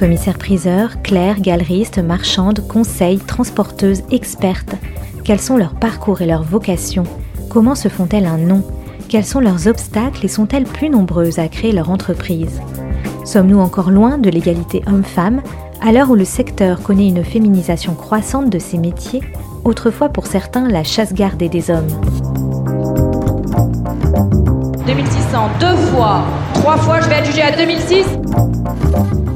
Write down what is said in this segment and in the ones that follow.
Commissaires-priseurs, clercs, galeristes, marchandes, conseils, transporteuses, expertes. Quels sont leurs parcours et leurs vocations? Comment se font-elles un nom? Quels sont leurs obstacles et sont-elles plus nombreuses à créer leur entreprise? Sommes-nous encore loin de l'égalité homme-femme? À l'heure où le secteur connaît une féminisation croissante de ses métiers, autrefois pour certains la chasse gardée des hommes 2600 deux fois, trois fois, je vais jugée à 2006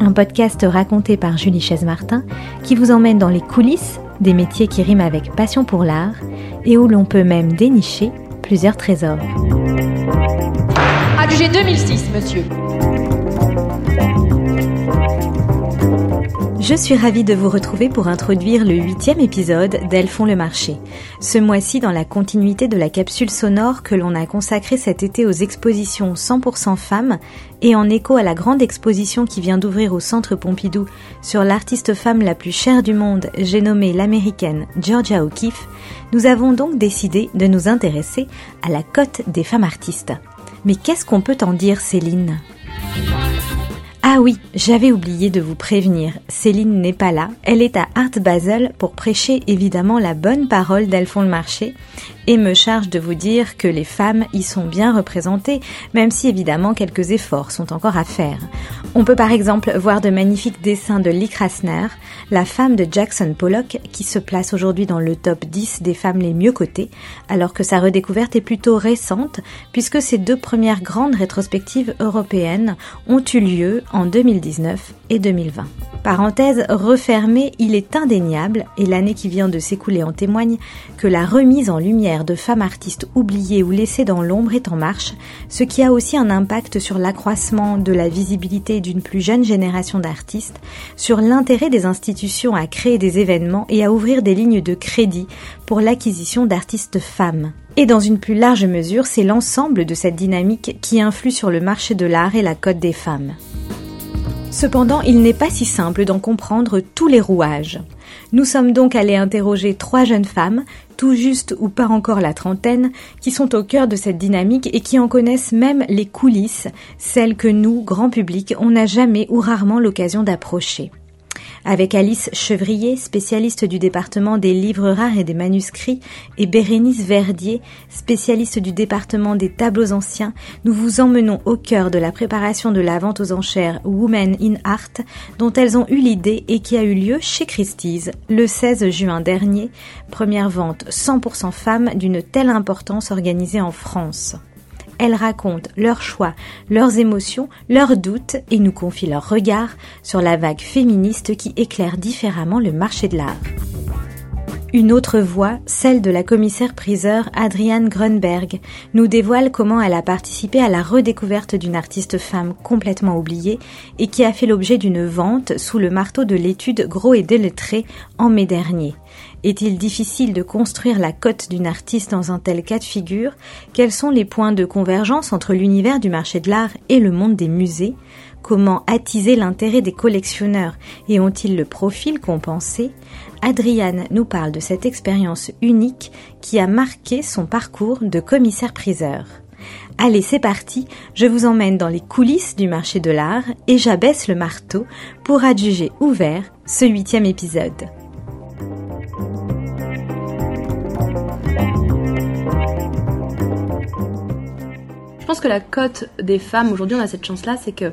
un podcast raconté par Julie Chaise-Martin qui vous emmène dans les coulisses des métiers qui riment avec passion pour l'art et où l'on peut même dénicher plusieurs trésors. Adjugé 2006, monsieur. Je suis ravie de vous retrouver pour introduire le huitième épisode d'Elles font le marché. Ce mois-ci dans la continuité de la capsule sonore que l'on a consacrée cet été aux expositions 100% femmes et en écho à la grande exposition qui vient d'ouvrir au Centre Pompidou sur l'artiste femme la plus chère du monde, j'ai nommé l'américaine Georgia O'Keeffe, nous avons donc décidé de nous intéresser à la cote des femmes artistes. Mais qu'est-ce qu'on peut en dire Céline? Ah oui, j'avais oublié de vous prévenir, Céline n'est pas là, elle est à Art Basel pour prêcher évidemment la bonne parole d'Alphonse Marché et me charge de vous dire que les femmes y sont bien représentées, même si évidemment quelques efforts sont encore à faire. On peut par exemple voir de magnifiques dessins de Lee Krasner, la femme de Jackson Pollock, qui se place aujourd'hui dans le top 10 des femmes les mieux cotées, alors que sa redécouverte est plutôt récente, puisque ses deux premières grandes rétrospectives européennes ont eu lieu en 2019 et 2020. Parenthèse refermée, il est indéniable, et l'année qui vient de s'écouler en témoigne, que la remise en lumière de femmes artistes oubliées ou laissées dans l'ombre est en marche, ce qui a aussi un impact sur l'accroissement de la visibilité d'une plus jeune génération d'artistes, sur l'intérêt des institutions à créer des événements et à ouvrir des lignes de crédit pour l'acquisition d'artistes femmes. Et dans une plus large mesure, c'est l'ensemble de cette dynamique qui influe sur le marché de l'art et la cote des femmes. Cependant, il n'est pas si simple d'en comprendre tous les rouages. Nous sommes donc allés interroger trois jeunes femmes, tout juste ou pas encore la trentaine, qui sont au cœur de cette dynamique et qui en connaissent même les coulisses, celles que nous, grand public, on n'a jamais ou rarement l'occasion d'approcher avec Alice Chevrier, spécialiste du département des livres rares et des manuscrits, et Bérénice Verdier, spécialiste du département des tableaux anciens, nous vous emmenons au cœur de la préparation de la vente aux enchères Women in Art, dont elles ont eu l'idée et qui a eu lieu chez Christie's le 16 juin dernier, première vente 100% femmes d'une telle importance organisée en France. Elles racontent leurs choix, leurs émotions, leurs doutes et nous confient leur regard sur la vague féministe qui éclaire différemment le marché de l'art. Une autre voix, celle de la commissaire-priseur Adrienne Grunberg, nous dévoile comment elle a participé à la redécouverte d'une artiste femme complètement oubliée et qui a fait l'objet d'une vente sous le marteau de l'étude Gros et Délettré en mai dernier. Est-il difficile de construire la cote d'une artiste dans un tel cas de figure? Quels sont les points de convergence entre l'univers du marché de l'art et le monde des musées? Comment attiser l'intérêt des collectionneurs et ont-ils le profil compensé Adriane nous parle de cette expérience unique qui a marqué son parcours de commissaire-priseur. Allez, c'est parti, je vous emmène dans les coulisses du marché de l'art et j'abaisse le marteau pour adjuger ouvert ce huitième épisode. Je pense que la cote des femmes, aujourd'hui on a cette chance-là, c'est que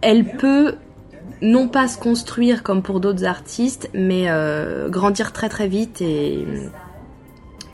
elle peut non pas se construire comme pour d'autres artistes, mais euh, grandir très très vite et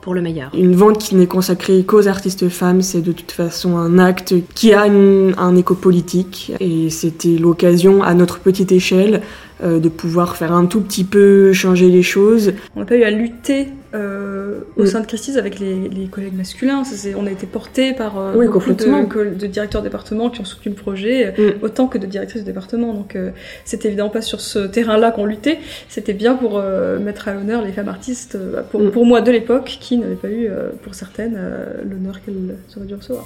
pour le meilleur. Une vente qui n'est consacrée qu'aux artistes femmes, c'est de toute façon un acte qui a un écho politique et c'était l'occasion à notre petite échelle euh, de pouvoir faire un tout petit peu changer les choses. On n'a pas eu à lutter euh, au Mm. sein de Christie's avec les, les collègues masculins. Ça, c'est- on a été portés par euh, Oui, beaucoup de, directeurs de département qui ont soutenu le projet, Mm. euh, autant que de directrices de département. Donc euh, c'était évidemment pas sur ce terrain-là qu'on luttait. C'était bien pour euh, mettre à l'honneur les femmes artistes, bah, pour, Mm. pour moi de l'époque, qui n'avaient pas eu, pour certaines, l'honneur qu'elles auraient dû recevoir.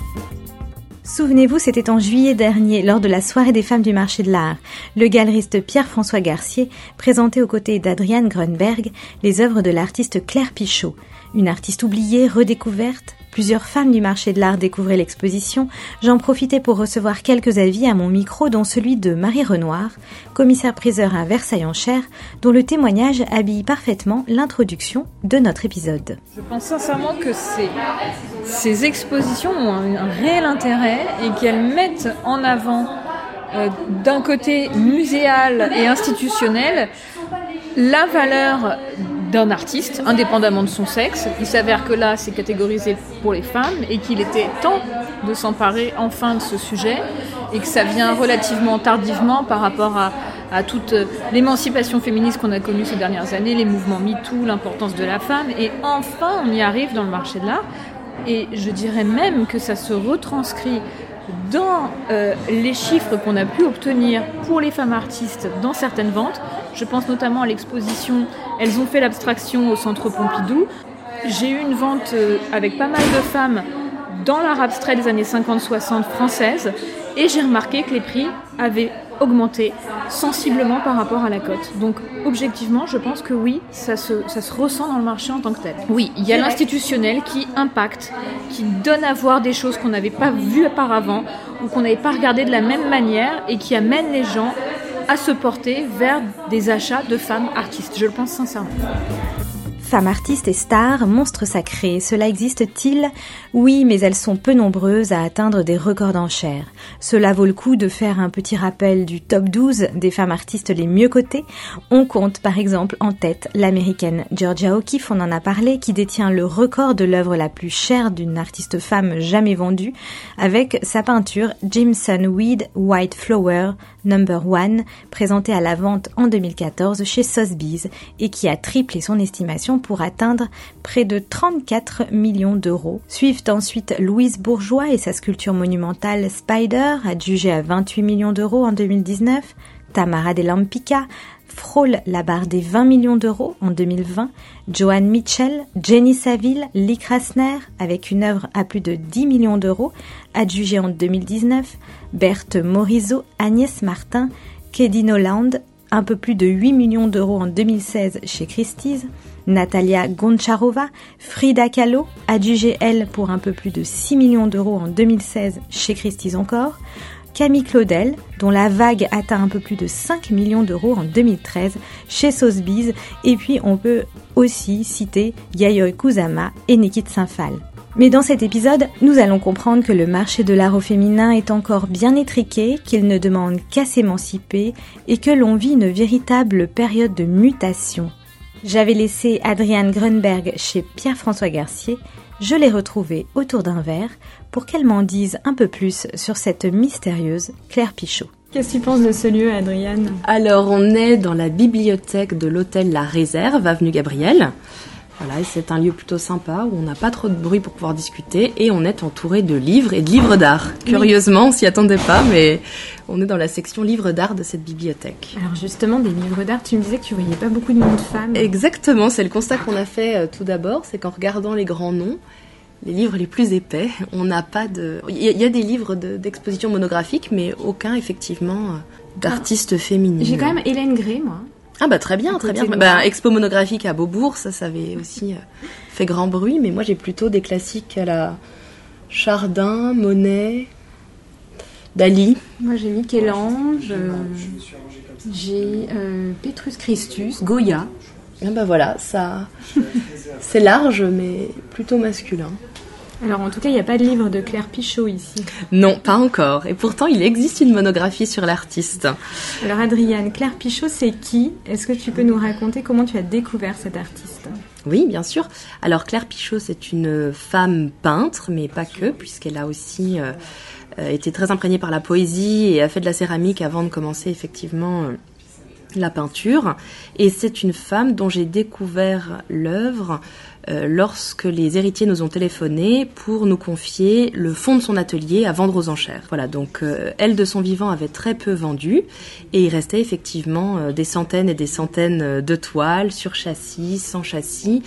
Souvenez-vous, c'était en juillet dernier, lors de la soirée des femmes du marché de l'art. Le galeriste Pierre-François Garcier présentait aux côtés d'Adrienne Grunberg les œuvres de l'artiste Claire Pichot. Une artiste oubliée, redécouverte. Plusieurs femmes du marché de l'art découvraient l'exposition. J'en profitais pour recevoir quelques avis à mon micro, dont celui de Marie Renoir, commissaire-priseur à Versailles-en-Cher, dont le témoignage habille parfaitement l'introduction de notre épisode. Je pense sincèrement que ces, expositions ont un, un réel intérêt et qu'elles mettent en avant, euh, d'un côté muséal et institutionnel, la valeur d'un artiste, indépendamment de son sexe. Il s'avère que là, c'est catégorisé pour les femmes et qu'il était temps de s'emparer enfin de ce sujet et que ça vient relativement tardivement par rapport à, à toute l'émancipation féministe qu'on a connue ces dernières années, les mouvements MeToo, l'importance de la femme. Et enfin, on y arrive dans le marché de l'art. Et je dirais même que ça se retranscrit dans euh, les chiffres qu'on a pu obtenir pour les femmes artistes dans certaines ventes. Je pense notamment à l'exposition Elles ont fait l'abstraction au centre Pompidou. J'ai eu une vente euh, avec pas mal de femmes dans l'art abstrait des années 50-60 françaises et j'ai remarqué que les prix avaient augmenté sensiblement par rapport à la cote. Donc objectivement, je pense que oui, ça se, ça se ressent dans le marché en tant que tel. Oui, il y a l'institutionnel qui impacte, qui donne à voir des choses qu'on n'avait pas vues auparavant ou qu'on n'avait pas regardées de la même manière et qui amène les gens à se porter vers des achats de femmes artistes. Je le pense sincèrement. Femmes artistes et stars, monstres sacrés, cela existe-t-il? Oui, mais elles sont peu nombreuses à atteindre des records d'enchères. Cela vaut le coup de faire un petit rappel du top 12 des femmes artistes les mieux cotées. On compte par exemple en tête l'américaine Georgia O'Keeffe, on en a parlé, qui détient le record de l'œuvre la plus chère d'une artiste femme jamais vendue, avec sa peinture Jimson Weed White Flower Number One, présentée à la vente en 2014 chez Sotheby's et qui a triplé son estimation pour atteindre près de 34 millions d'euros. Suivent ensuite Louise Bourgeois et sa sculpture monumentale Spider, adjugée à 28 millions d'euros en 2019, Tamara de Lampica frôle la barre des 20 millions d'euros en 2020, Joanne Mitchell, Jenny Saville, Lee Krasner, avec une œuvre à plus de 10 millions d'euros, adjugée en 2019, Berthe Morisot, Agnès Martin, Kedin Holland, un peu plus de 8 millions d'euros en 2016 chez Christie's, Natalia Goncharova, Frida Kahlo, adjugée elle pour un peu plus de 6 millions d'euros en 2016 chez Christie's encore, Camille Claudel, dont la vague atteint un peu plus de 5 millions d'euros en 2013 chez Sotheby's, et puis on peut aussi citer Yayoi Kusama et Nikit Sinfal. Mais dans cet épisode, nous allons comprendre que le marché de l'art au féminin est encore bien étriqué, qu'il ne demande qu'à s'émanciper et que l'on vit une véritable période de mutation. J'avais laissé Adrienne Grunberg chez Pierre-François Garcier, je l'ai retrouvée autour d'un verre pour qu'elle m'en dise un peu plus sur cette mystérieuse Claire Pichot. Qu'est-ce que tu penses de ce lieu, Adrienne Alors, on est dans la bibliothèque de l'hôtel La Réserve, avenue Gabriel. Voilà, c'est un lieu plutôt sympa où on n'a pas trop de bruit pour pouvoir discuter et on est entouré de livres et de livres d'art. Curieusement, on s'y attendait pas, mais on est dans la section livres d'art de cette bibliothèque. Alors justement, des livres d'art, tu me disais que tu voyais pas beaucoup de noms de femmes. Exactement, c'est le constat qu'on a fait euh, tout d'abord, c'est qu'en regardant les grands noms, les livres les plus épais, on n'a pas de... Il y, a- des livres de- d'exposition monographique, mais aucun effectivement euh, d'artistes féminines. J'ai quand même Hélène Gray, moi. Ah bah très bien, très bien. Bah, expo monographique à Beaubourg, ça, ça avait aussi euh, fait grand bruit, mais moi j'ai plutôt des classiques à la Chardin, Monet, Dali. Moi, j'ai Michel-Ange, euh, j'ai euh, Petrus Christus, Goya. Ah bah voilà, ça... c'est large, mais plutôt masculin. Alors en tout cas, il n'y a pas de livre de Claire Pichot ici. Non, pas encore. Et pourtant, il existe une monographie sur l'artiste. Alors Adrienne, Claire Pichot, c'est qui? Est-ce que tu peux nous raconter comment tu as découvert cet artiste? Oui, bien sûr. Alors Claire Pichot, c'est une femme peintre, mais pas que, puisqu'elle a aussi euh, euh, été très imprégnée par la poésie et a fait de la céramique avant de commencer effectivement euh, la peinture. Et c'est une femme dont j'ai découvert l'œuvre euh, lorsque les héritiers nous ont téléphoné pour nous confier le fond de son atelier à vendre aux enchères. Voilà, donc euh, elle de son vivant avait très peu vendu et il restait effectivement euh, des centaines et des centaines de toiles sur châssis, sans châssis,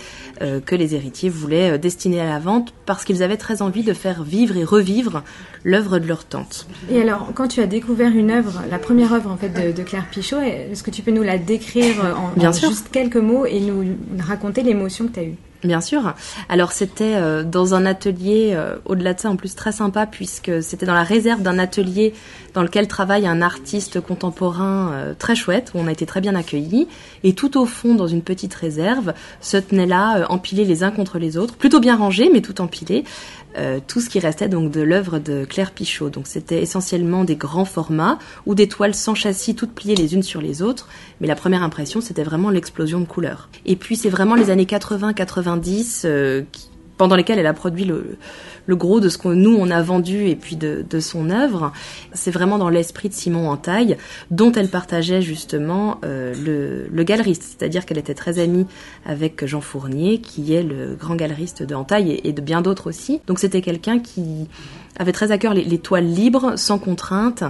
que les héritiers voulaient destiner à la vente parce qu'ils avaient très envie de faire vivre et revivre l'œuvre de leur tante. Et alors, quand tu as découvert une œuvre, la première œuvre en fait de, Claire Pichot, est-ce que tu peux nous la décrire en, Bien juste quelques mots et nous raconter l'émotion que tu as eue? Bien sûr. Alors c'était euh, dans un atelier, euh, au-delà de ça en plus très sympa, puisque c'était dans la réserve d'un atelier dans lequel travaille un artiste contemporain euh, très chouette, où on a été très bien accueillis. Et tout au fond, dans une petite réserve, se tenaient là, empilés les uns contre les autres, plutôt bien rangés, mais tout empilés, euh, tout ce qui restait donc de l'œuvre de Claire Pichot. Donc c'était essentiellement des grands formats ou des toiles sans châssis toutes pliées les unes sur les autres. Mais la première impression c'était vraiment l'explosion de couleurs. Et puis c'est vraiment les années 80-90 euh, pendant lesquelles elle a produit le, le gros de ce que nous on a vendu et puis de, de son œuvre. C'est vraiment dans l'esprit de Simon Entaille, dont elle partageait justement euh, le, le, galeriste, c'est-à-dire qu'elle était très amie avec Jean Fournier, qui est le grand galeriste de Entaille et, de bien d'autres aussi. Donc c'était quelqu'un qui avait très à cœur les, toiles libres, sans contrainte,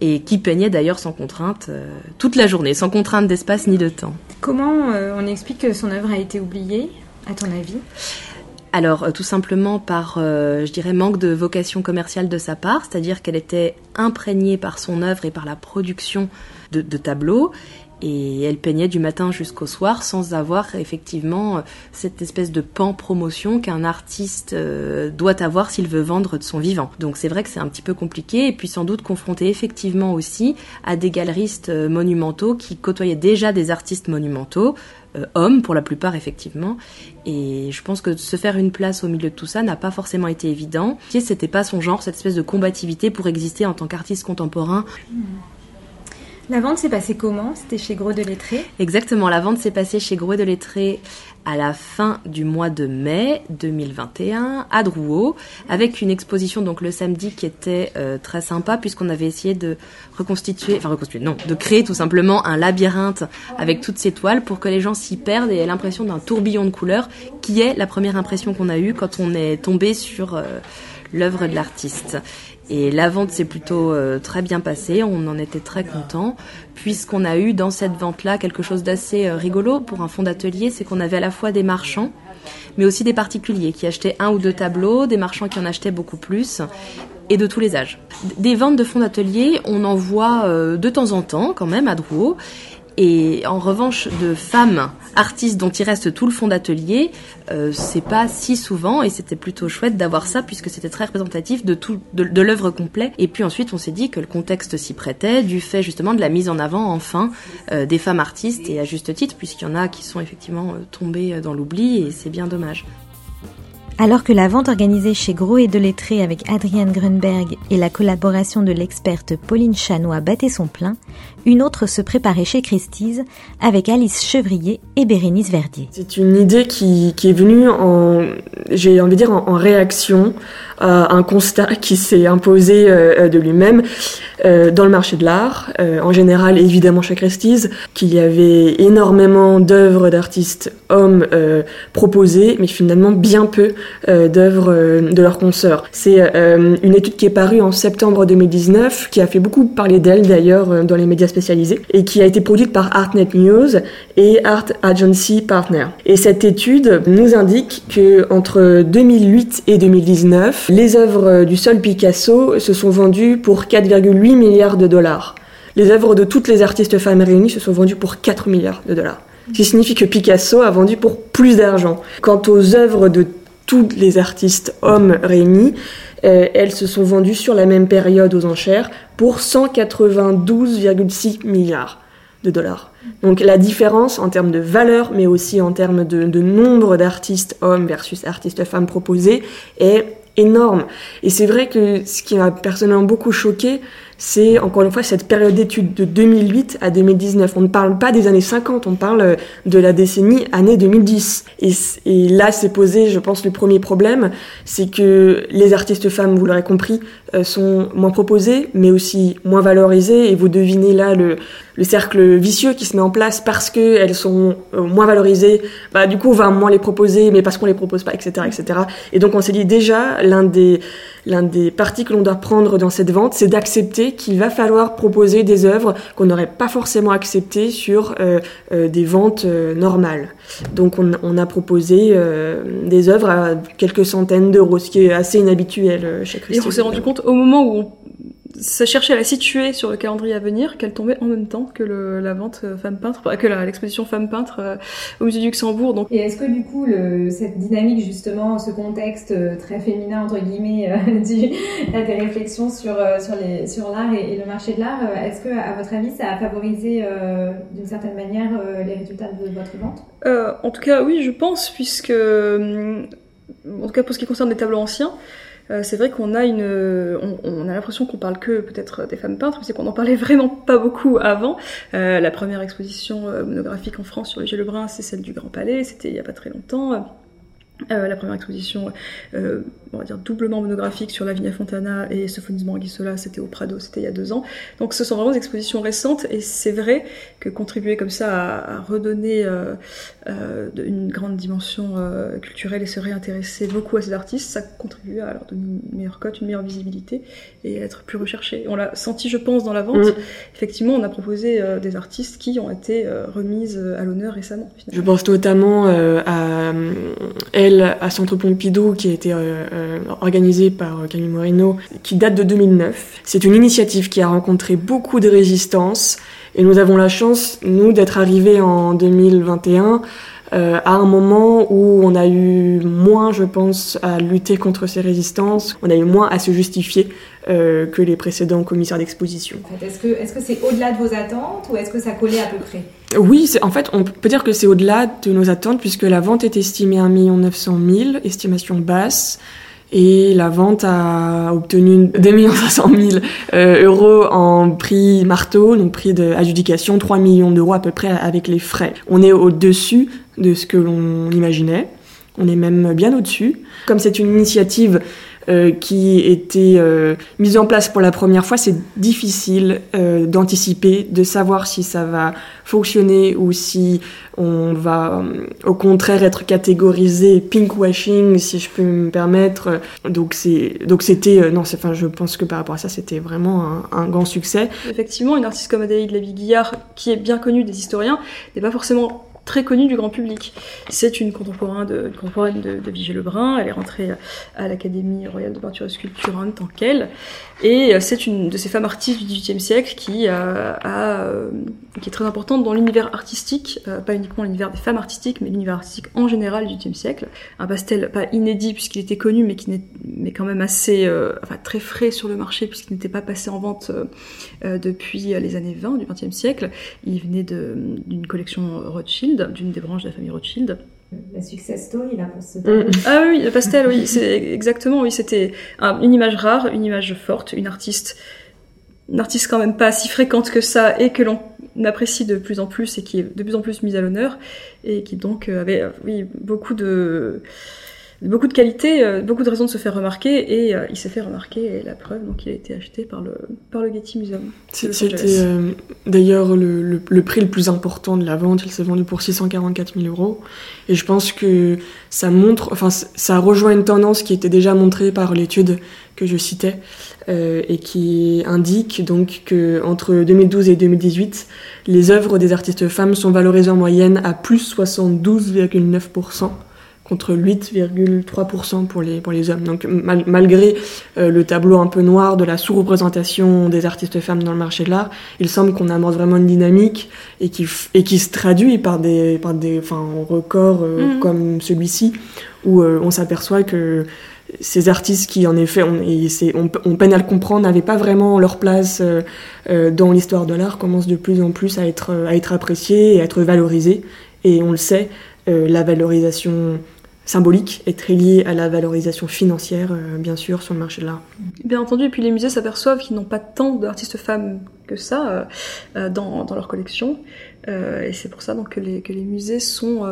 et qui peignait d'ailleurs sans contrainte euh, toute la journée, sans contrainte d'espace ni de temps. Comment euh, on explique que son œuvre a été oubliée, à ton avis? Alors euh, tout simplement par, euh, je dirais, manque de vocation commerciale de sa part, c'est-à-dire qu'elle était imprégnée par son œuvre et par la production de, tableaux, et elle peignait du matin jusqu'au soir sans avoir effectivement euh, cette espèce de pan promotion qu'un artiste doit avoir s'il veut vendre de son vivant. Donc c'est vrai que c'est un petit peu compliqué et puis sans doute confronté effectivement aussi à des galeristes monumentaux qui côtoyaient déjà des artistes monumentaux, euh, hommes pour la plupart effectivement. Et je pense que se faire une place au milieu de tout ça n'a pas forcément été évident. C'était pas son genre, cette espèce de combativité pour exister en tant qu'artiste contemporain. La vente s'est passée comment? C'était chez Gros de Lettré Exactement, la vente s'est passée chez Gros de Lettré à la fin du mois de mai 2021 à Drouot, avec une exposition donc le samedi qui était euh, très sympa puisqu'on avait essayé de reconstituer, enfin reconstituer, non, de créer tout simplement un labyrinthe avec toutes ces toiles pour que les gens s'y perdent et aient l'impression d'un tourbillon de couleurs qui est la première impression qu'on a eue quand on est tombé sur euh, l'œuvre de l'artiste. Et la vente s'est plutôt euh, très bien passée, on en était très content, puisqu'on a eu dans cette vente-là quelque chose d'assez euh, rigolo pour un fonds d'atelier, c'est qu'on avait à la fois des marchands, mais aussi des particuliers qui achetaient un ou deux tableaux, des marchands qui en achetaient beaucoup plus, et de tous les âges. Des ventes de fonds d'atelier, on en voit euh, de temps en temps quand même à Drouot, et en revanche, de femmes artistes dont il reste tout le fond d'atelier, euh, c'est pas si souvent et c'était plutôt chouette d'avoir ça puisque c'était très représentatif de tout de, l'œuvre complète. Et puis ensuite, on s'est dit que le contexte s'y prêtait du fait justement de la mise en avant enfin euh, des femmes artistes et à juste titre puisqu'il y en a qui sont effectivement euh, tombées dans l'oubli et c'est bien dommage. Alors que la vente organisée chez Gros et Delettré avec Adrienne Grunberg et la collaboration de l'experte Pauline Chanois battait son plein, une autre se préparait chez Christie's avec Alice Chevrier et Bérénice Verdier. C'est une idée qui, est venue en, j'ai envie de dire, en, réaction à un constat qui s'est imposé euh, de lui-même euh, dans le marché de l'art, euh, en général évidemment chez Christie's, qu'il y avait énormément d'œuvres d'artistes hommes proposées, mais finalement bien peu d'œuvres de leurs consoeurs. C'est une étude qui est parue en septembre 2019, qui a fait beaucoup parler d'elle d'ailleurs dans les médias et qui a été produite par Artnet News et Art Agency Partner. Et cette étude nous indique que entre 2008 et 2019, les œuvres du seul Picasso se sont vendues pour 4,8 milliards de dollars. Les œuvres de toutes les artistes femmes réunies se sont vendues pour 4 milliards de dollars. Ce qui signifie que Picasso a vendu pour plus d'argent. Quant aux œuvres de tous les artistes hommes réunis, euh, elles se sont vendues sur la même période aux enchères pour 192,6 milliards de dollars. Donc la différence en termes de valeur, mais aussi en termes de, de nombre d'artistes hommes versus artistes femmes proposés est énorme. Et c'est vrai que ce qui m'a personnellement beaucoup choqué, c'est encore une fois cette période d'études de 2008 à 2019. On ne parle pas des années 50, on parle euh, de la décennie année 2010. Et, là, c'est posé, je pense, le premier problème, c'est que les artistes femmes, vous l'aurez compris, euh, sont moins proposées, mais aussi moins valorisées. Et vous devinez là le, le cercle vicieux qui se met en place parce que elles sont euh, moins valorisées. Bah, du coup, on va moins les proposer, mais parce qu'on les propose pas, etc., etc. Et donc, on s'est dit déjà, l'un des l'un des partis que l'on doit prendre dans cette vente, c'est d'accepter qu'il va falloir proposer des œuvres qu'on n'aurait pas forcément acceptées sur euh, euh, des ventes normales. Donc, on, on a proposé des œuvres à quelques centaines d'euros, ce qui est assez inhabituel chez Christine. Et on s'est rendu compte au moment où on ça cherchait à la situer sur le calendrier à venir, qu'elle tombait en même temps que le, la vente euh, femme peintre, que l'exposition femme peintre euh, au musée du Luxembourg. Donc. Et est-ce que du coup le, cette dynamique justement, ce contexte euh, très féminin entre guillemets, du, des réflexions sur sur les sur l'art et, le marché de l'art, est-ce que à votre avis ça a favorisé d'une certaine manière les résultats de votre vente? En tout cas oui, je pense puisque en tout cas pour ce qui concerne les tableaux anciens. Euh, c'est vrai qu'on a l'impression qu'on parle que peut-être des femmes peintres, mais c'est qu'on en parlait vraiment pas beaucoup avant. Euh, la première exposition euh, monographique en France sur les Lebrun, c'est celle du Grand Palais, c'était il y a pas très longtemps. La première exposition on va dire doublement monographique sur la Vigna Fontana et Sophonisme Anguissola, c'était au Prado, c'était il y a deux ans. Donc ce sont vraiment des expositions récentes et c'est vrai que contribuer comme ça à, redonner euh, euh, une grande dimension euh, culturelle et se réintéresser beaucoup à ces artistes, ça contribue à leur donner une meilleure cote, une meilleure visibilité et être plus recherché. On l'a senti, je pense, dans la vente. Mm. Effectivement, on a proposé des artistes qui ont été remises à l'honneur récemment. Je pense notamment à elle, à Centre Pompidou, qui a été euh, organisée par euh, Camille Moreno, qui date de 2009. C'est une initiative qui a rencontré beaucoup de résistance et nous avons la chance, nous, d'être arrivés en 2021 euh, à un moment où on a eu moins, je pense, à lutter contre ces résistances, on a eu moins à se justifier euh, que les précédents commissaires d'exposition. En fait, est-ce que est-ce que c'est au-delà de vos attentes ou est-ce que ça collait à peu près? Oui, en fait, on peut dire que c'est au-delà de nos attentes puisque la vente est estimée à 1 900 000, estimation basse. Et la vente a obtenu 2 500 000 euros en prix marteau, donc prix d'adjudication, 3 millions d'euros à peu près avec les frais. On est au-dessus de ce que l'on imaginait. On est même bien au-dessus. Comme c'est une initiative euh, qui était euh, mise en place pour la première fois, c'est difficile euh, d'anticiper, de savoir si ça va fonctionner ou si on va au contraire être catégorisé pinkwashing, si je peux me permettre. Donc c'est donc c'était non, enfin je pense que par rapport à ça, c'était vraiment un, un, grand succès. Effectivement, une artiste comme Adélaïde Lévy-Guillard, qui est bien connue des historiens, n'est pas forcément très connue du grand public. C'est une contemporaine de, contemporaine de, Vigée Lebrun. Elle est rentrée à l'Académie royale de peinture et sculpture en tant qu'elle. Et euh, c'est une de ces femmes artistes du XVIIIe siècle qui, euh, euh, qui est très importante dans l'univers artistique, pas uniquement l'univers des femmes artistiques, mais l'univers artistique en général du XVIIIe siècle. Un pastel pas inédit puisqu'il était connu, mais qui n'est mais quand même assez, enfin très frais sur le marché puisqu'il n'était pas passé en vente depuis les années 20 du XXe siècle. Il venait d'une collection Rothschild, d'une des branches de la famille Rothschild la success story là pour ce mm. Ah oui, le pastel, oui, c'est exactement, oui, c'était une image rare, une image forte, une artiste, une artiste quand même pas si fréquente que ça et que l'on apprécie de plus en plus et qui est de plus en plus mise à l'honneur et qui donc avait, oui, beaucoup de beaucoup de qualités, euh, beaucoup de raisons de se faire remarquer, et euh, il s'est fait remarquer, et la preuve, donc il a été acheté par le, par le Getty Museum. C'était euh, d'ailleurs le, le, prix le plus important de la vente, il s'est vendu pour 644 000 euros, et je pense que ça montre, enfin ça rejoint une tendance qui était déjà montrée par l'étude que je citais, et qui indique donc que entre 2012 et 2018, les œuvres des artistes femmes sont valorisées en moyenne à plus 72,9% contre 8,3% pour les, pour les hommes. Donc malgré euh, le tableau un peu noir de la sous-représentation des artistes femmes dans le marché de l'art, il semble qu'on amorce vraiment une dynamique et qui, et qui se traduit par des, par des enfin, records euh, mm. comme celui-ci, où euh, on s'aperçoit que ces artistes qui, en effet, on, on, on peine à le comprendre, n'avaient pas vraiment leur place dans l'histoire de l'art, commencent de plus en plus à être, à être appréciés et à être valorisés. Et on le sait, la valorisation symbolique est très liée à la valorisation financière, bien sûr, sur le marché de l'art. Bien entendu, et puis les musées s'aperçoivent qu'ils n'ont pas tant d'artistes femmes que ça dans, dans, leur collection. et c'est pour ça donc, que, les, que les musées sont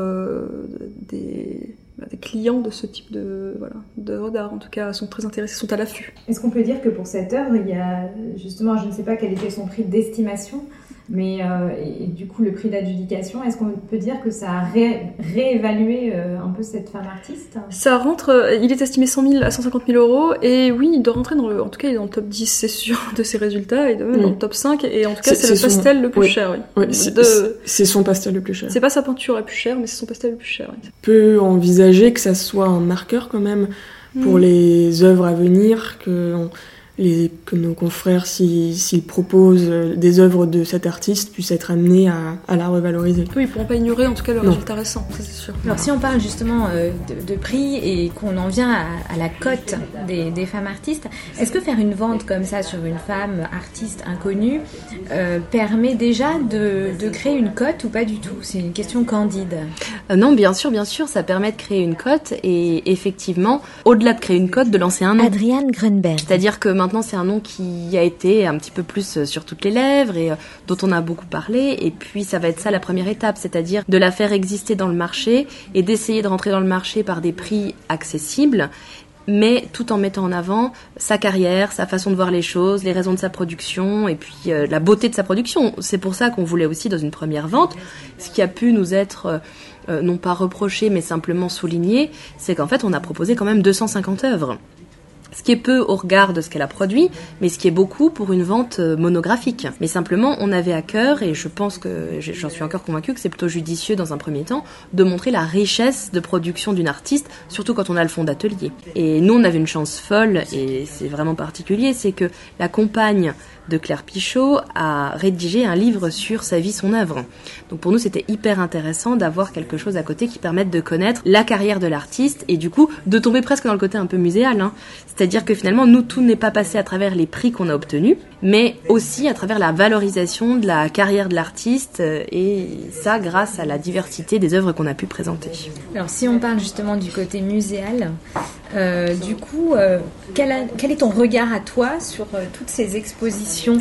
des bah, des clients de ce type de voilà d'œuvres d'art en tout cas sont très intéressés sont à l'affût. Est-ce qu'on peut dire que pour cette œuvre il y a justement je ne sais pas quel était son prix d'estimation mais euh, et, du coup, le prix d'adjudication, est-ce qu'on peut dire que ça a réévalué euh, un peu cette femme artiste Ça rentre, euh, il est estimé 100 000 à 150 000 euros, et oui, il doit rentrer dans le, en tout cas, il est dans le top 10, c'est sûr, de ses résultats, et même dans le top 5, et en tout cas, c'est le pastel le plus cher, oui. c'est son pastel le plus cher. C'est pas sa peinture la plus chère, mais c'est son pastel le plus cher. On peut envisager que ça soit un marqueur quand même pour mm. les œuvres à venir, que les, que nos confrères, s'ils proposent des œuvres de cet artiste, puissent être amenés à, à la revaloriser. Oui, ils pourront pas ignorer en tout cas le résultat récent, ça c'est sûr. Alors si on parle justement euh, de, de, prix et qu'on en vient à, à la cote des, des, femmes artistes, est-ce que faire une vente comme ça sur une femme artiste inconnue euh, permet déjà de, de, créer une cote ou pas du tout? C'est une question candide. Euh, non, bien sûr, bien sûr, ça permet de créer une cote et effectivement, au-delà de créer une cote, de lancer un nom. Adrienne Grunberg. C'est-à-dire que maintenant c'est un nom qui a été un petit peu plus euh, sur toutes les lèvres et euh, dont on a beaucoup parlé. Et puis ça va être ça la première étape, c'est-à-dire de la faire exister dans le marché et d'essayer de rentrer dans le marché par des prix accessibles mais tout en mettant en avant sa carrière, sa façon de voir les choses, les raisons de sa production et puis euh, la beauté de sa production. C'est pour ça qu'on voulait aussi dans une première vente, ce qui a pu nous être non pas reproché mais simplement souligné, c'est qu'en fait on a proposé quand même 250 œuvres ce qui est peu au regard de ce qu'elle a produit, mais ce qui est beaucoup pour une vente euh, monographique. Mais simplement, on avait à cœur, et je pense que j'en suis encore convaincue que c'est plutôt judicieux dans un premier temps, de montrer la richesse de production d'une artiste, surtout quand on a le fond d'atelier. Et nous, on avait une chance folle, et c'est vraiment particulier, c'est que la compagne de Claire Pichot a rédigé un livre sur sa vie, son œuvre. Donc pour nous, c'était hyper intéressant d'avoir quelque chose à côté qui permette de connaître la carrière de l'artiste et du coup de tomber presque dans le côté un peu muséal. Hein. C'est-à-dire que finalement, nous, tout n'est pas passé à travers les prix qu'on a obtenus, mais aussi à travers la valorisation de la carrière de l'artiste euh, et ça grâce à la diversité des œuvres qu'on a pu présenter. Alors si on parle justement du côté muséal, euh, du coup, euh, quel, est ton regard à toi sur toutes ces expositions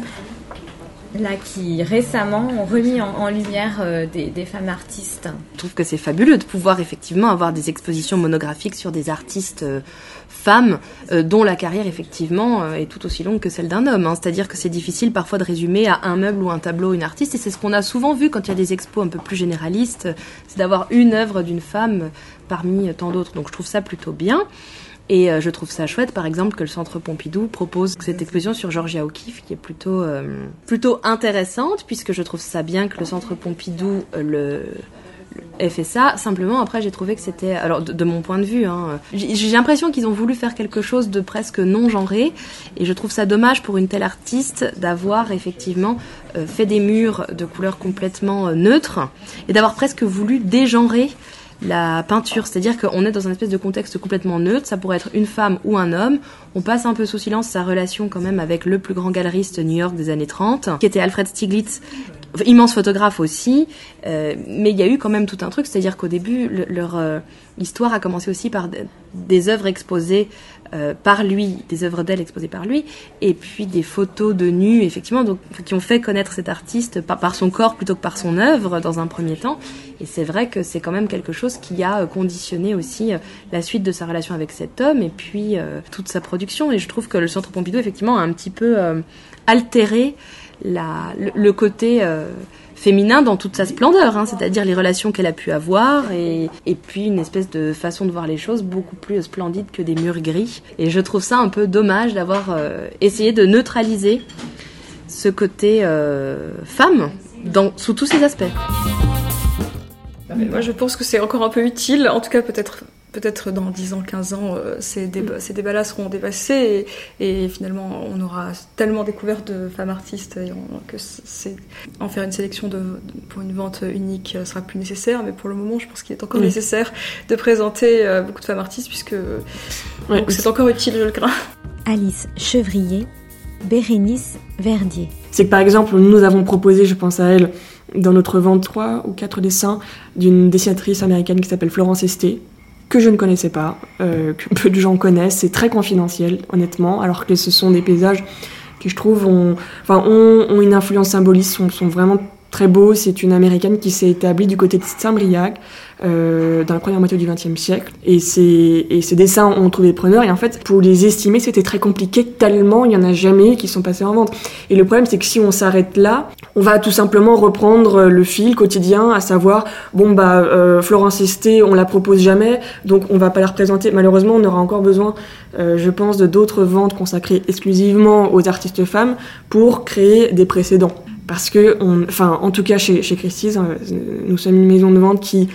là qui récemment ont remis en, lumière euh, des, femmes artistes? Je trouve que c'est fabuleux de pouvoir effectivement avoir des expositions monographiques sur des artistes euh, femmes euh, dont la carrière effectivement est tout aussi longue que celle d'un homme. Hein. C'est-à-dire que c'est difficile parfois de résumer à un meuble ou un tableau une artiste et c'est ce qu'on a souvent vu quand il y a des expos un peu plus généralistes, c'est d'avoir une œuvre d'une femme parmi tant d'autres. Donc je trouve ça plutôt bien. Et euh, je trouve ça chouette, par exemple, que le Centre Pompidou propose cette exposition sur Georgia O'Keeffe, qui est plutôt euh, plutôt intéressante, puisque je trouve ça bien que le Centre Pompidou euh, le ait fait ça. Simplement, après, j'ai trouvé que c'était, alors de, mon point de vue, hein, j'ai l'impression qu'ils ont voulu faire quelque chose de presque non genré, et je trouve ça dommage pour une telle artiste d'avoir effectivement fait des murs de couleurs complètement neutres et d'avoir presque voulu dégenrer la peinture, c'est-à-dire qu'on est dans un espèce de contexte complètement neutre, ça pourrait être une femme ou un homme, on passe un peu sous silence sa relation quand même avec le plus grand galeriste New York des années 30, qui était Alfred Stieglitz, immense photographe aussi, euh, mais il y a eu quand même tout un truc, c'est-à-dire qu'au début, leur euh, histoire a commencé aussi par des œuvres exposées euh, par lui, des œuvres d'elle exposées par lui, et puis des photos de nus, effectivement, donc, qui ont fait connaître cet artiste par, son corps plutôt que par son œuvre dans un premier temps. Et c'est vrai que c'est quand même quelque chose qui a conditionné aussi la suite de sa relation avec cet homme et puis toute sa production. Et je trouve que le Centre Pompidou, effectivement, a un petit peu altéré la, le, côté euh, féminin dans toute sa splendeur, hein, c'est-à-dire les relations qu'elle a pu avoir et, puis une espèce de façon de voir les choses beaucoup plus splendide que des murs gris. Et je trouve ça un peu dommage d'avoir euh, essayé de neutraliser ce côté euh, femme dans, sous tous ses aspects. Moi, je pense que c'est encore un peu utile, en tout cas peut-être peut-être dans 10 ans, 15 ans, euh, ces, débats, ces débats-là seront dépassés et, finalement on aura tellement découvert de femmes artistes que c'est, en faire une sélection de, pour une vente unique sera plus nécessaire. Mais pour le moment, je pense qu'il est encore nécessaire de présenter euh, beaucoup de femmes artistes puisque c'est encore utile, je le crains. Alice Chevrier, Bérénice Verdier. C'est que par exemple, nous avons proposé, je pense à elle, dans notre vente trois ou quatre dessins d'une dessinatrice américaine qui s'appelle Florence Esté, que je ne connaissais pas, euh, que peu de gens connaissent. C'est très confidentiel, honnêtement, alors que ce sont des paysages qui, je trouve, ont, une influence symboliste, sont vraiment très beaux. C'est une américaine qui s'est établie du côté de Saint-Briac, euh, dans la première moitié du XXe siècle. Et, ces, et dessins ont trouvé preneur. Et en fait, pour les estimer, c'était très compliqué, tellement il n'y en a jamais qui sont passés en vente. Et le problème, c'est que si on s'arrête là, on va tout simplement reprendre le fil quotidien, à savoir, bon, bah, euh, Florence Esté, on la propose jamais, donc on va pas la représenter. Malheureusement, on aura encore besoin, euh, je pense, de d'autres ventes consacrées exclusivement aux artistes femmes pour créer des précédents parce que, enfin, en tout cas chez, chez Christie's, hein, nous sommes une maison de vente qui,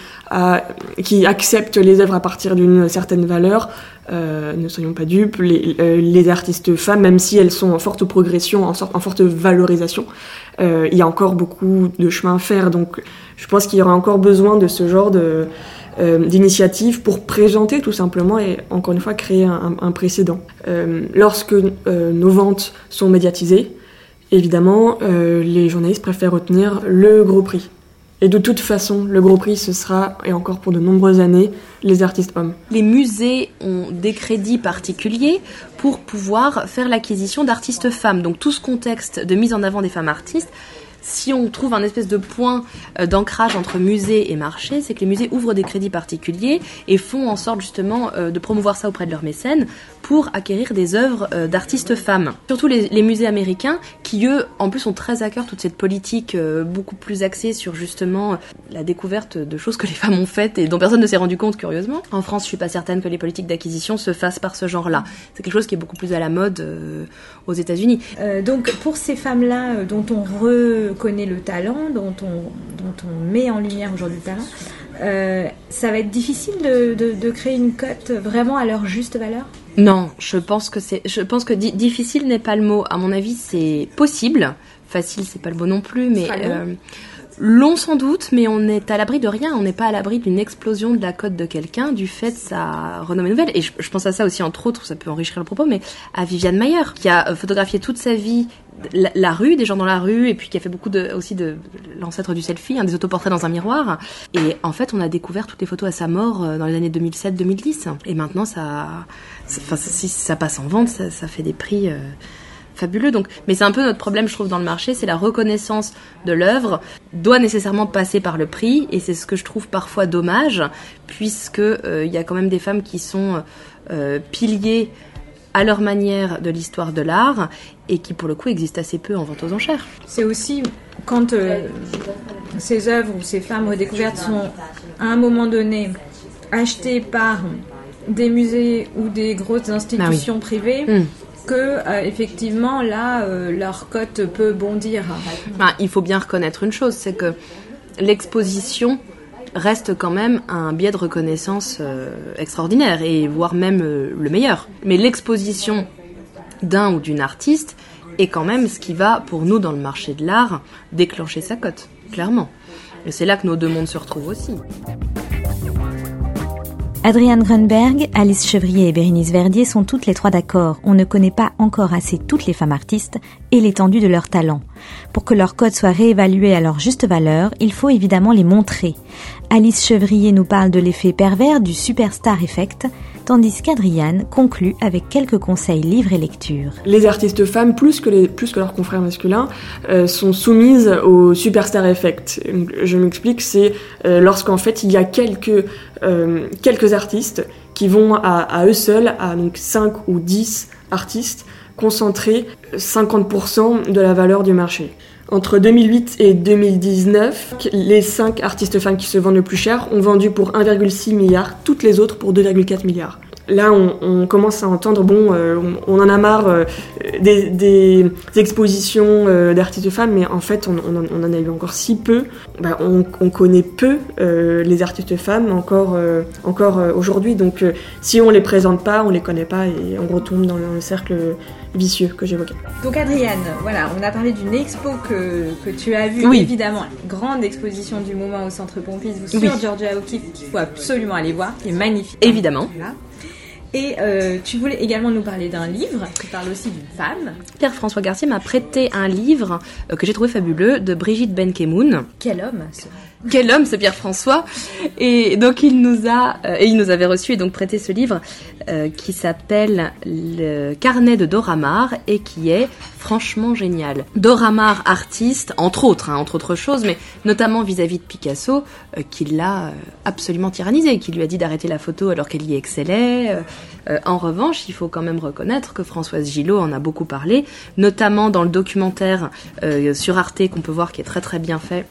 accepte les œuvres à partir d'une certaine valeur. Euh, ne soyons pas dupes, les, euh, les, artistes femmes, même si elles sont en forte progression, en, sorte, en forte valorisation, euh, il y a encore beaucoup de chemin à faire. Donc, je pense qu'il y aura encore besoin de ce genre de d'initiative pour présenter tout simplement et encore une fois créer un, précédent. Lorsque nos ventes sont médiatisées, évidemment, euh, les journalistes préfèrent retenir le gros prix. Et de toute façon, le gros prix, ce sera, et encore pour de nombreuses années, les artistes hommes. Les musées ont des crédits particuliers pour pouvoir faire l'acquisition d'artistes femmes. Donc tout ce contexte de mise en avant des femmes artistes si on trouve un espèce de point euh, d'ancrage entre musée et marché, c'est que les musées ouvrent des crédits particuliers et font en sorte justement euh, de promouvoir ça auprès de leurs mécènes pour acquérir des œuvres euh, d'artistes femmes. Surtout les, les, musées américains qui eux en plus ont très à cœur toute cette politique beaucoup plus axée sur justement la découverte de choses que les femmes ont faites et dont personne ne s'est rendu compte curieusement. En France, je suis pas certaine que les politiques d'acquisition se fassent par ce genre-là. C'est quelque chose qui est beaucoup plus à la mode aux États-Unis. donc pour ces femmes-là dont on re connaît le talent, dont on, dont on met en lumière aujourd'hui le talent, euh, ça va être difficile de, de, de, créer une cote vraiment à leur juste valeur? Non, je pense que c'est, je pense que di difficile n'est pas le mot. À mon avis, c'est possible. Facile, c'est pas le mot non plus, mais euh, long sans doute, mais on est à l'abri de rien. On n'est pas à l'abri d'une explosion de la cote de quelqu'un du fait de sa renommée nouvelle. Et je, je, pense à ça aussi entre autres, ça peut enrichir le propos, mais à Viviane Mayer, qui a photographié toute sa vie la, rue, des gens dans la rue, et puis qui a fait beaucoup de, aussi de l'ancêtre du selfie, hein, des autoportraits dans un miroir. Et en fait, on a découvert toutes les photos à sa mort euh, dans les années 2007-2010. Et maintenant, ça, enfin, si ça passe en vente, ça, ça fait des prix. Euh, fabuleux. Donc, mais c'est un peu notre problème, je trouve, dans le marché, c'est la reconnaissance de l'œuvre doit nécessairement passer par le prix, et c'est ce que je trouve parfois dommage, puisque euh, il y a quand même des femmes qui sont euh, piliers à leur manière de l'histoire de l'art et qui pour le coup existent assez peu en vente aux enchères. C'est aussi quand euh, ces œuvres ou ces femmes redécouvertes sont à un moment donné achetées par des musées ou des grosses institutions ah oui. privées. Mmh que euh, effectivement là euh, leur cote peut bondir. Bah, il faut bien reconnaître une chose, c'est que l'exposition reste quand même un biais de reconnaissance euh, extraordinaire et voire même euh, le meilleur. Mais l'exposition d'un ou d'une artiste est quand même ce qui va pour nous dans le marché de l'art déclencher sa cote, clairement. Et c'est là que nos deux mondes se retrouvent aussi. Adrienne Grunberg, Alice Chevrier et Bérénice Verdier sont toutes les trois d'accord. On ne connaît pas encore assez toutes les femmes artistes et l'étendue de leur talent. Pour que leur code soit réévalué à leur juste valeur, il faut évidemment les montrer. Alice Chevrier nous parle de l'effet pervers du superstar effect, tandis qu'Adriane conclut avec quelques conseils livres et lecture. Les artistes femmes, plus que, les, que leurs confrères masculins, euh, sont soumises au superstar effect. Je m'explique, c'est euh, lorsqu'en fait il y a quelques, euh, artistes qui vont à, eux seuls, à donc 5 ou 10 artistes, concentrer 50% de la valeur du marché. Entre 2008 et 2019, les 5 artistes femmes qui se vendent le plus cher ont vendu pour 1,6 milliard, toutes les autres pour 2,4 milliards là, on, on, commence à entendre, bon, euh, on, on, en a marre euh, des, des, expositions euh, d'artistes femmes, mais en fait, on, on, en a eu encore si peu. Bah, on, connaît peu euh, les artistes femmes encore, euh, encore aujourd'hui. Donc, si on les présente pas, on les connaît pas et on retombe dans le cercle vicieux que j'évoquais. Donc, Adrienne, voilà, on a parlé d'une expo que, que tu as vue, oui. évidemment, grande exposition du moment au Centre Pompidou sur oui. Georgia O'Keeffe qu'il faut absolument aller voir, qui est magnifique. Évidemment. Voilà. Et euh, tu voulais également nous parler d'un livre qui parle aussi d'une femme. Pierre-François Garcier m'a prêté un livre euh, que j'ai trouvé fabuleux de Brigitte Benkemoun. Quel homme ce quel homme, c'est Pierre François. Et donc il nous a euh, et il nous avait reçu et donc prêté ce livre euh, qui s'appelle Le carnet de Doramar et qui est franchement génial. Doramar, artiste, entre autres, hein, entre autres choses, mais notamment vis-à-vis de Picasso, euh, qui l'a absolument tyrannisé, qui lui a dit d'arrêter la photo alors qu'elle y excellait. en revanche, il faut quand même reconnaître que Françoise Gillot en a beaucoup parlé, notamment dans le documentaire sur Arte qu'on peut voir qui est très très bien fait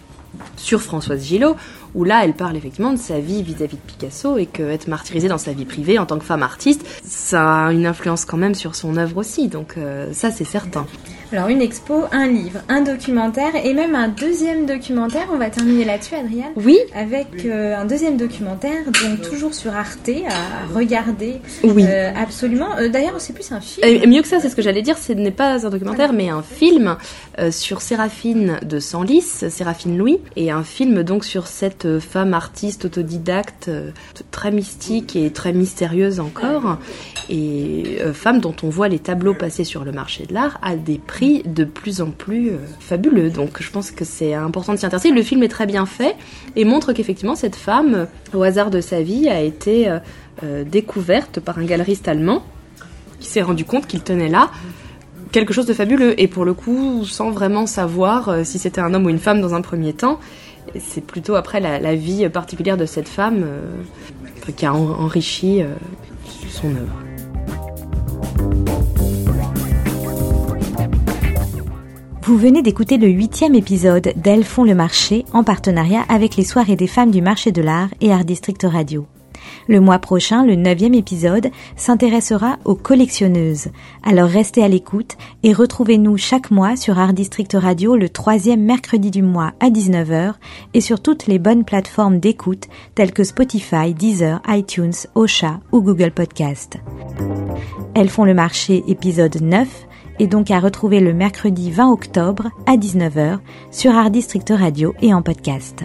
sur Françoise Gillot, où là, elle parle effectivement de sa vie vis-à-vis de Picasso et que être martyrisée dans sa vie privée en tant que femme artiste, ça a une influence quand même sur son œuvre aussi. Donc euh, ça, c'est certain. Alors une expo, un livre, un documentaire et même un deuxième documentaire. On va terminer là-dessus, Adrienne. Oui. Avec euh, un deuxième documentaire, donc toujours sur Arte, à regarder. Oui. Euh, absolument. D'ailleurs, c'est plus un film. Et mieux que ça, c'est ce que j'allais dire. Ce n'est pas un documentaire, mais un film sur Séraphine de Senlis, Séraphine Louis, et un film donc sur cette femme artiste autodidacte, euh, très mystique et très mystérieuse encore, et euh, femme dont on voit les tableaux passer sur le marché de l'art à des prix de plus en plus euh, fabuleux. Donc je pense que c'est important de s'y intéresser. Le film est très bien fait et montre qu'effectivement cette femme, au hasard de sa vie, a été découverte par un galeriste allemand qui s'est rendu compte qu'il tenait là quelque chose de fabuleux et pour le coup sans vraiment savoir si c'était un homme ou une femme dans un premier temps c'est plutôt après la, vie particulière de cette femme euh, qui a enrichi euh, son œuvre. Vous venez d'écouter le huitième épisode d'Elles font le marché en partenariat avec les soirées des femmes du marché de l'art et Art District Radio. Le mois prochain, le neuvième épisode s'intéressera aux collectionneuses. Alors restez à l'écoute et retrouvez-nous chaque mois sur Art District Radio le troisième mercredi du mois à 19h et sur toutes les bonnes plateformes d'écoute telles que Spotify, Deezer, iTunes, Ocha ou Google Podcast. Elles font le marché épisode 9 et donc à retrouver le mercredi 20 octobre à 19h sur Art District Radio et en podcast.